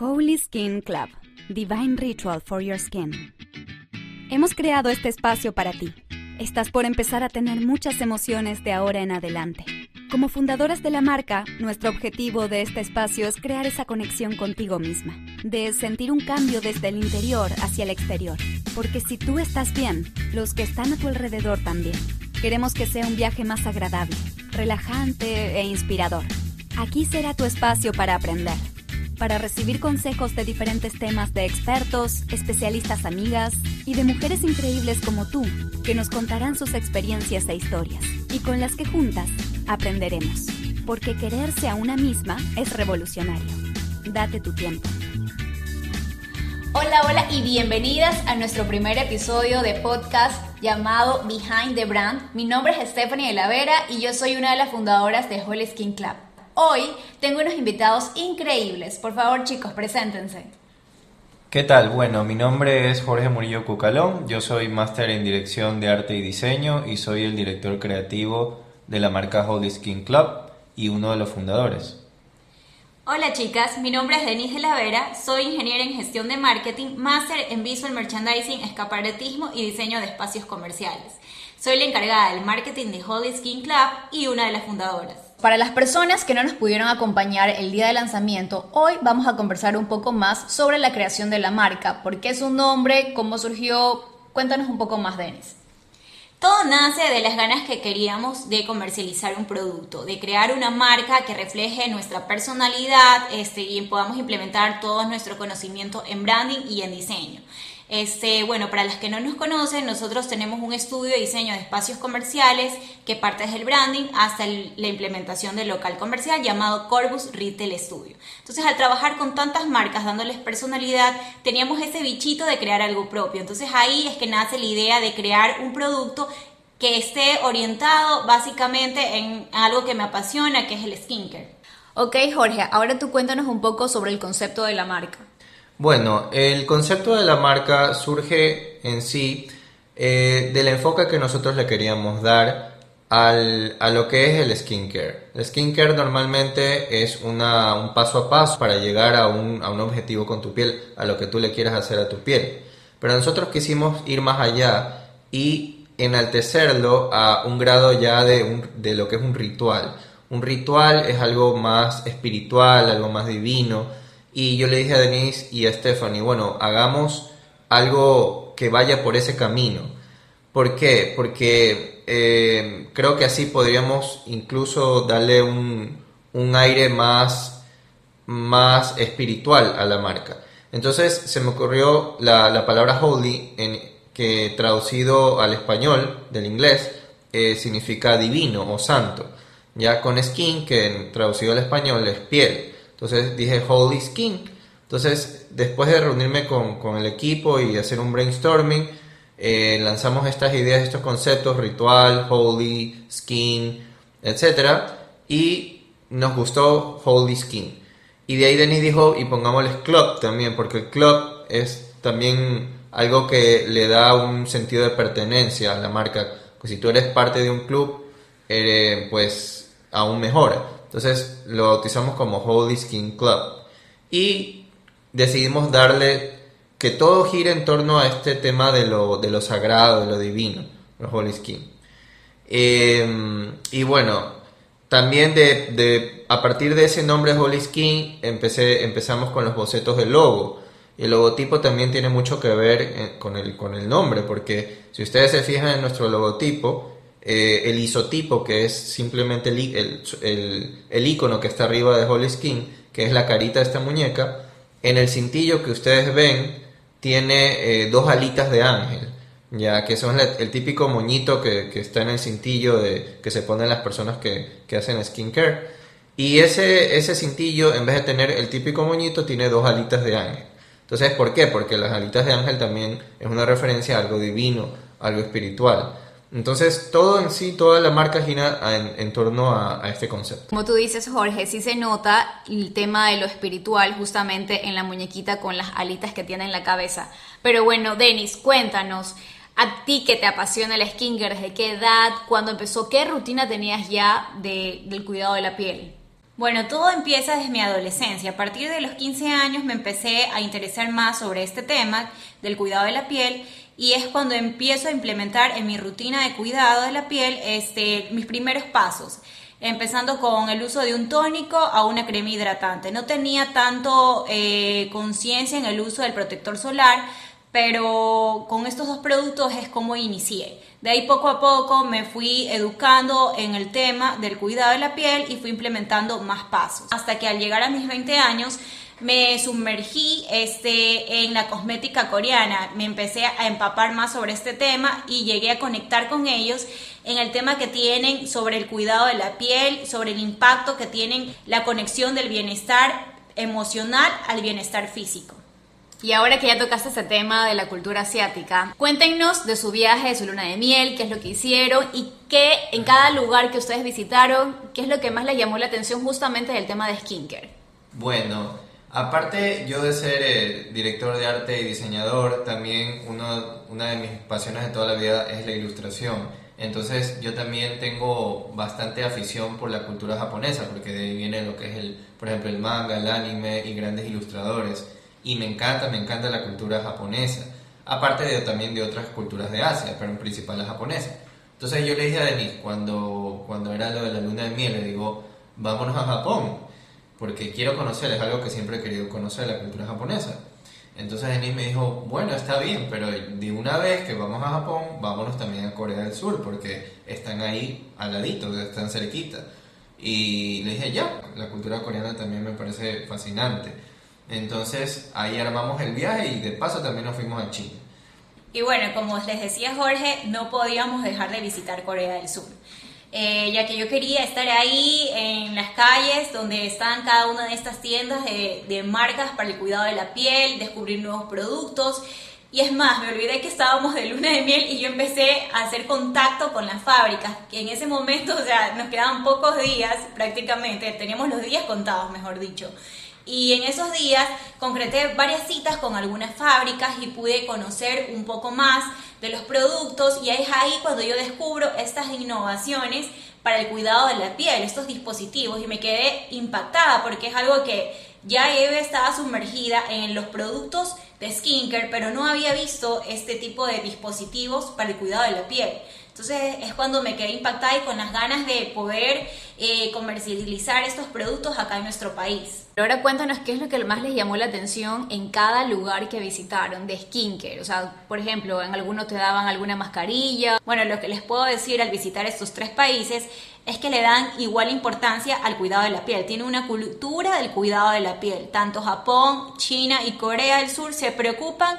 Holy Skin Club, Divine Ritual for Your Skin. Hemos creado este espacio para ti. Estás por empezar a tener muchas emociones de ahora en adelante. Como fundadoras de la marca, nuestro objetivo de este espacio es crear esa conexión contigo misma, de sentir un cambio desde el interior hacia el exterior. Porque si tú estás bien, los que están a tu alrededor también. Queremos que sea un viaje más agradable, relajante e inspirador. Aquí será tu espacio para aprender, para recibir consejos de diferentes temas de expertos, especialistas amigas y de mujeres increíbles como tú, que nos contarán sus experiencias e historias, y con las que juntas aprenderemos, porque quererse a una misma es revolucionario. Date tu tiempo. Hola, hola y bienvenidas a nuestro primer episodio de podcast llamado Behind the Brand. Mi nombre es Stephanie de la Vera y yo soy una de las fundadoras de Whole Skin Club. Hoy tengo unos invitados increíbles. Por favor, chicos, preséntense. ¿Qué tal? Bueno, mi nombre es Jorge Murillo Cucalón, yo soy máster en dirección de arte y diseño y soy el director creativo de la marca Holy Skin Club y uno de los fundadores. Hola chicas, mi nombre es Denise de la Vera, soy ingeniera en gestión de marketing, máster en visual merchandising, escaparatismo y diseño de espacios comerciales. Soy la encargada del marketing de Holy Skin Club y una de las fundadoras. Para las personas que no nos pudieron acompañar el día de lanzamiento, hoy vamos a conversar un poco más sobre la creación de la marca, por qué es un nombre, cómo surgió. Cuéntanos un poco más, Denis. Todo nace de las ganas que queríamos de comercializar un producto, de crear una marca que refleje nuestra personalidad este, y podamos implementar todo nuestro conocimiento en branding y en diseño. Este, bueno, para las que no nos conocen, nosotros tenemos un estudio de diseño de espacios comerciales que parte desde el branding hasta la implementación del local comercial llamado Corbus Retail Studio. Entonces, al trabajar con tantas marcas, dándoles personalidad, teníamos ese bichito de crear algo propio. Entonces, ahí es que nace la idea de crear un producto que esté orientado básicamente en algo que me apasiona, que es el skincare. Ok, Jorge, ahora tú cuéntanos un poco sobre el concepto de la marca. Bueno, el concepto de la marca surge en sí eh, del enfoque que nosotros le queríamos dar al, a lo que es el skincare. El skincare normalmente es una, un paso a paso para llegar a un, a un objetivo con tu piel, a lo que tú le quieras hacer a tu piel. Pero nosotros quisimos ir más allá y enaltecerlo a un grado ya de, un, de lo que es un ritual. Un ritual es algo más espiritual, algo más divino y yo le dije a Denise y a Stephanie, bueno, hagamos algo que vaya por ese camino. ¿Por qué? Porque eh, creo que así podríamos incluso darle un, aire más, más espiritual a la marca. Entonces se me ocurrió la, palabra holy, que traducido al español del inglés eh, significa divino o santo. Ya con skin, que traducido al español es piel. Entonces dije Holy Skin. Entonces, después de reunirme con, el equipo y hacer un brainstorming, eh, lanzamos estas ideas, estos conceptos, ritual, holy, skin, etc. Y nos gustó holy skin. Y de ahí Denis dijo, y pongámosles club también, porque el club es también algo que le da un sentido de pertenencia a la marca. Pues si tú eres parte de un club, pues aún mejor. Entonces lo bautizamos como Holy Skin Club. Y decidimos darle que todo gire en torno a este tema de lo, de lo sagrado, de lo divino, los Holy Skin. Em, y bueno, también de, a partir de ese nombre Holy Skin empecé, empezamos con los bocetos del logo. El logotipo también tiene mucho que ver eh, con el, con el nombre, porque si ustedes se fijan en nuestro logotipo, eh, el isotipo, que es simplemente el, el, icono que está arriba de Holy Skin, que es la carita de esta muñeca, en el cintillo que ustedes ven tiene eh, dos alitas de ángel, ya que son el típico moñito que, está en el cintillo de, que se ponen las personas que, que hacen skincare. Y ese, ese cintillo, en vez de tener el típico moñito, tiene dos alitas de ángel. Entonces, ¿por qué? Porque las alitas de ángel también es una referencia a algo divino, algo espiritual. Entonces, todo en sí, toda la marca gira en, torno a, este concepto. Como tú dices, Jorge, sí se nota el tema de lo espiritual justamente en la muñequita con las alitas que tiene en la cabeza. Pero bueno, Denis, cuéntanos, a ti que te apasiona el skincare, ¿desde qué edad? ¿Cuándo empezó? ¿Qué rutina tenías ya de, del cuidado de la piel? Bueno, todo empieza desde mi adolescencia. A partir de los 15 años me empecé a interesar más sobre este tema del cuidado de la piel y es cuando empiezo a implementar en mi rutina de cuidado de la piel este, mis primeros pasos empezando con el uso de un tónico a una crema hidratante. No tenía tanto eh, conciencia en el uso del protector solar, pero con estos dos productos es como inicié. De ahí poco a poco me fui educando en el tema del cuidado de la piel y fui implementando más pasos. Hasta que al llegar a mis 20 años me sumergí este, en la cosmética coreana, me empecé a empapar más sobre este tema y llegué a conectar con ellos en el tema que tienen sobre el cuidado de la piel, sobre el impacto que tienen la conexión del bienestar emocional al bienestar físico. Y ahora que ya tocaste ese tema de la cultura asiática, cuéntenos de su viaje, de su luna de miel, qué es lo que hicieron y qué en cada lugar que ustedes visitaron, qué es lo que más les llamó la atención justamente del tema de skincare. Bueno, Aparte yo de ser director de arte y diseñador, también uno, una de mis pasiones de toda la vida es la ilustración. Entonces yo también tengo bastante afición por la cultura japonesa, porque de ahí viene lo que es el, por ejemplo, el manga, el anime y grandes ilustradores. Y me encanta, me encanta la cultura japonesa. Aparte de, también de otras culturas de Asia, pero en principal la japonesa. Entonces yo le dije a Denise, cuando, cuando era lo de la luna de miel, le digo, vámonos a Japón porque quiero conocer, es algo que siempre he querido conocer, la cultura japonesa. Entonces Denis me dijo, bueno, está bien, pero de una vez que vamos a Japón, vámonos también a Corea del Sur, porque están ahí al ladito, están cerquita. Y le dije, ya, la cultura coreana también me parece fascinante. Entonces ahí armamos el viaje y de paso también nos fuimos a China. Y bueno, como les decía Jorge, no podíamos dejar de visitar Corea del Sur. Eh, ya que yo quería estar ahí en las calles donde están cada una de estas tiendas de, marcas para el cuidado de la piel, descubrir nuevos productos. Y es más, me olvidé que estábamos de luna de miel y yo empecé a hacer contacto con las fábricas, que en ese momento, o sea, nos quedaban pocos días prácticamente, teníamos los días contados, mejor dicho. Y en esos días concreté varias citas con algunas fábricas y pude conocer un poco más de los productos y es ahí cuando yo descubro estas innovaciones para el cuidado de la piel, estos dispositivos y me quedé impactada porque es algo que ya Eve estaba sumergida en los productos de skincare, pero no había visto este tipo de dispositivos para el cuidado de la piel. Entonces es cuando me quedé impactada y con las ganas de poder eh, comercializar estos productos acá en nuestro país. Ahora cuéntanos qué es lo que más les llamó la atención en cada lugar que visitaron de skincare. O sea, por ejemplo, en algunos te daban alguna mascarilla. Bueno, lo que les puedo decir al visitar estos tres países es que le dan igual importancia al cuidado de la piel. Tiene una cultura del cuidado de la piel. Tanto Japón, China y Corea del Sur se preocupan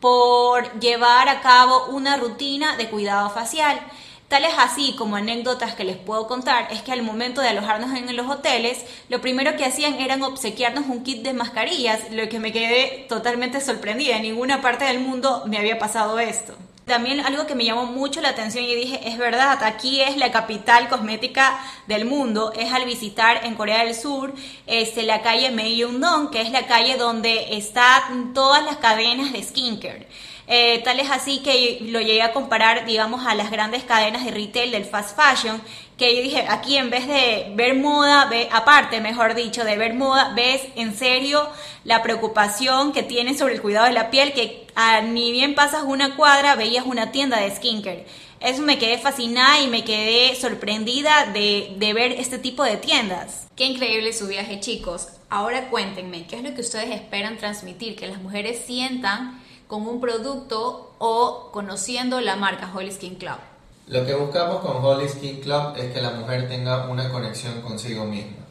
por llevar a cabo una rutina de cuidado facial. Tales así como anécdotas que les puedo contar es que al momento de alojarnos en los hoteles, lo primero que hacían eran obsequiarnos un kit de mascarillas, lo que me quedé totalmente sorprendida. En ninguna parte del mundo me había pasado esto. También algo que me llamó mucho la atención y dije, es verdad, aquí es la capital cosmética del mundo, es al visitar en Corea del Sur este, la calle Myeongdong, que es la calle donde están todas las cadenas de skincare. Eh, tal es así que lo llegué a comparar, digamos, a las grandes cadenas de retail del fast fashion, que yo dije, aquí en vez de ver moda, ve, aparte, mejor dicho, de ver moda, ves en serio la preocupación que tienen sobre el cuidado de la piel, que ni bien pasas una cuadra, veías una tienda de skincare. Eso me quedé fascinada y me quedé sorprendida de, de ver este tipo de tiendas. Qué increíble su viaje, chicos. Ahora cuéntenme, ¿qué es lo que ustedes esperan transmitir? Que las mujeres sientan con un producto o conociendo la marca Holy Skin Club. Lo que buscamos con Holy Skin Club es que la mujer tenga una conexión consigo misma.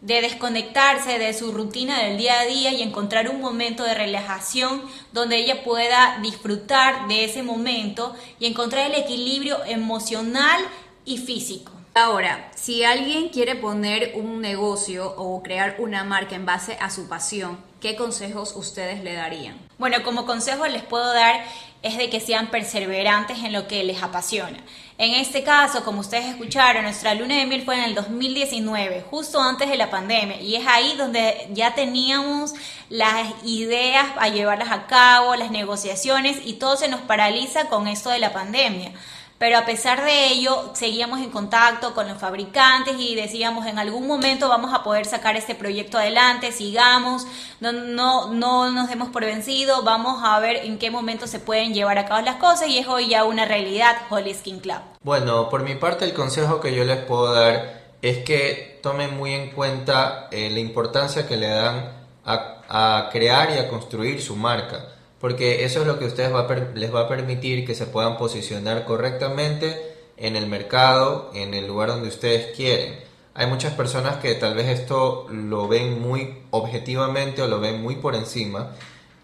De desconectarse de su rutina del día a día y encontrar un momento de relajación donde ella pueda disfrutar de ese momento y encontrar el equilibrio emocional y físico. Ahora, si alguien quiere poner un negocio o crear una marca en base a su pasión, ¿qué consejos ustedes le darían? Bueno, como consejo les puedo dar es de que sean perseverantes en lo que les apasiona. En este caso, como ustedes escucharon, nuestra luna de miel fue en el 2019, justo antes de la pandemia, y es ahí donde ya teníamos las ideas a llevarlas a cabo, las negociaciones, y todo se nos paraliza con esto de la pandemia pero a pesar de ello seguíamos en contacto con los fabricantes y decíamos en algún momento vamos a poder sacar este proyecto adelante, sigamos, no, no, no nos demos por vencido, vamos a ver en qué momento se pueden llevar a cabo las cosas y es hoy ya una realidad Holy Skin Club. Bueno, por mi parte el consejo que yo les puedo dar es que tomen muy en cuenta eh, la importancia que le dan a, crear y a construir su marca, porque eso es lo que ustedes va les va a permitir que se puedan posicionar correctamente en el mercado, en el lugar donde ustedes quieren. Hay muchas personas que tal vez esto lo ven muy objetivamente o lo ven muy por encima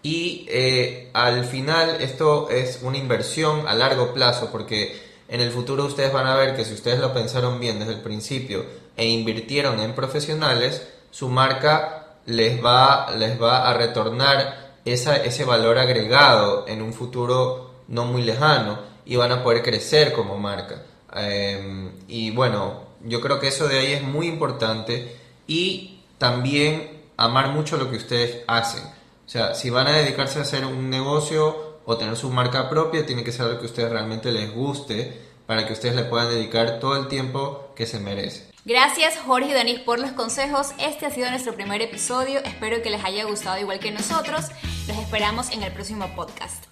y eh, al final esto es una inversión a largo plazo porque en el futuro ustedes van a ver que si ustedes lo pensaron bien desde el principio e invirtieron en profesionales, su marca les va, les va a retornar ese valor agregado en un futuro no muy lejano y van a poder crecer como marca. Em, y bueno, yo creo que eso de ahí es muy importante y también amar mucho lo que ustedes hacen. O sea, si van a dedicarse a hacer un negocio o tener su marca propia, tiene que ser algo que a ustedes realmente les guste para que ustedes le puedan dedicar todo el tiempo que se merece. Gracias Jorge y Denis por los consejos. Este ha sido nuestro primer episodio. Espero que les haya gustado igual que nosotros. Los esperamos en el próximo podcast.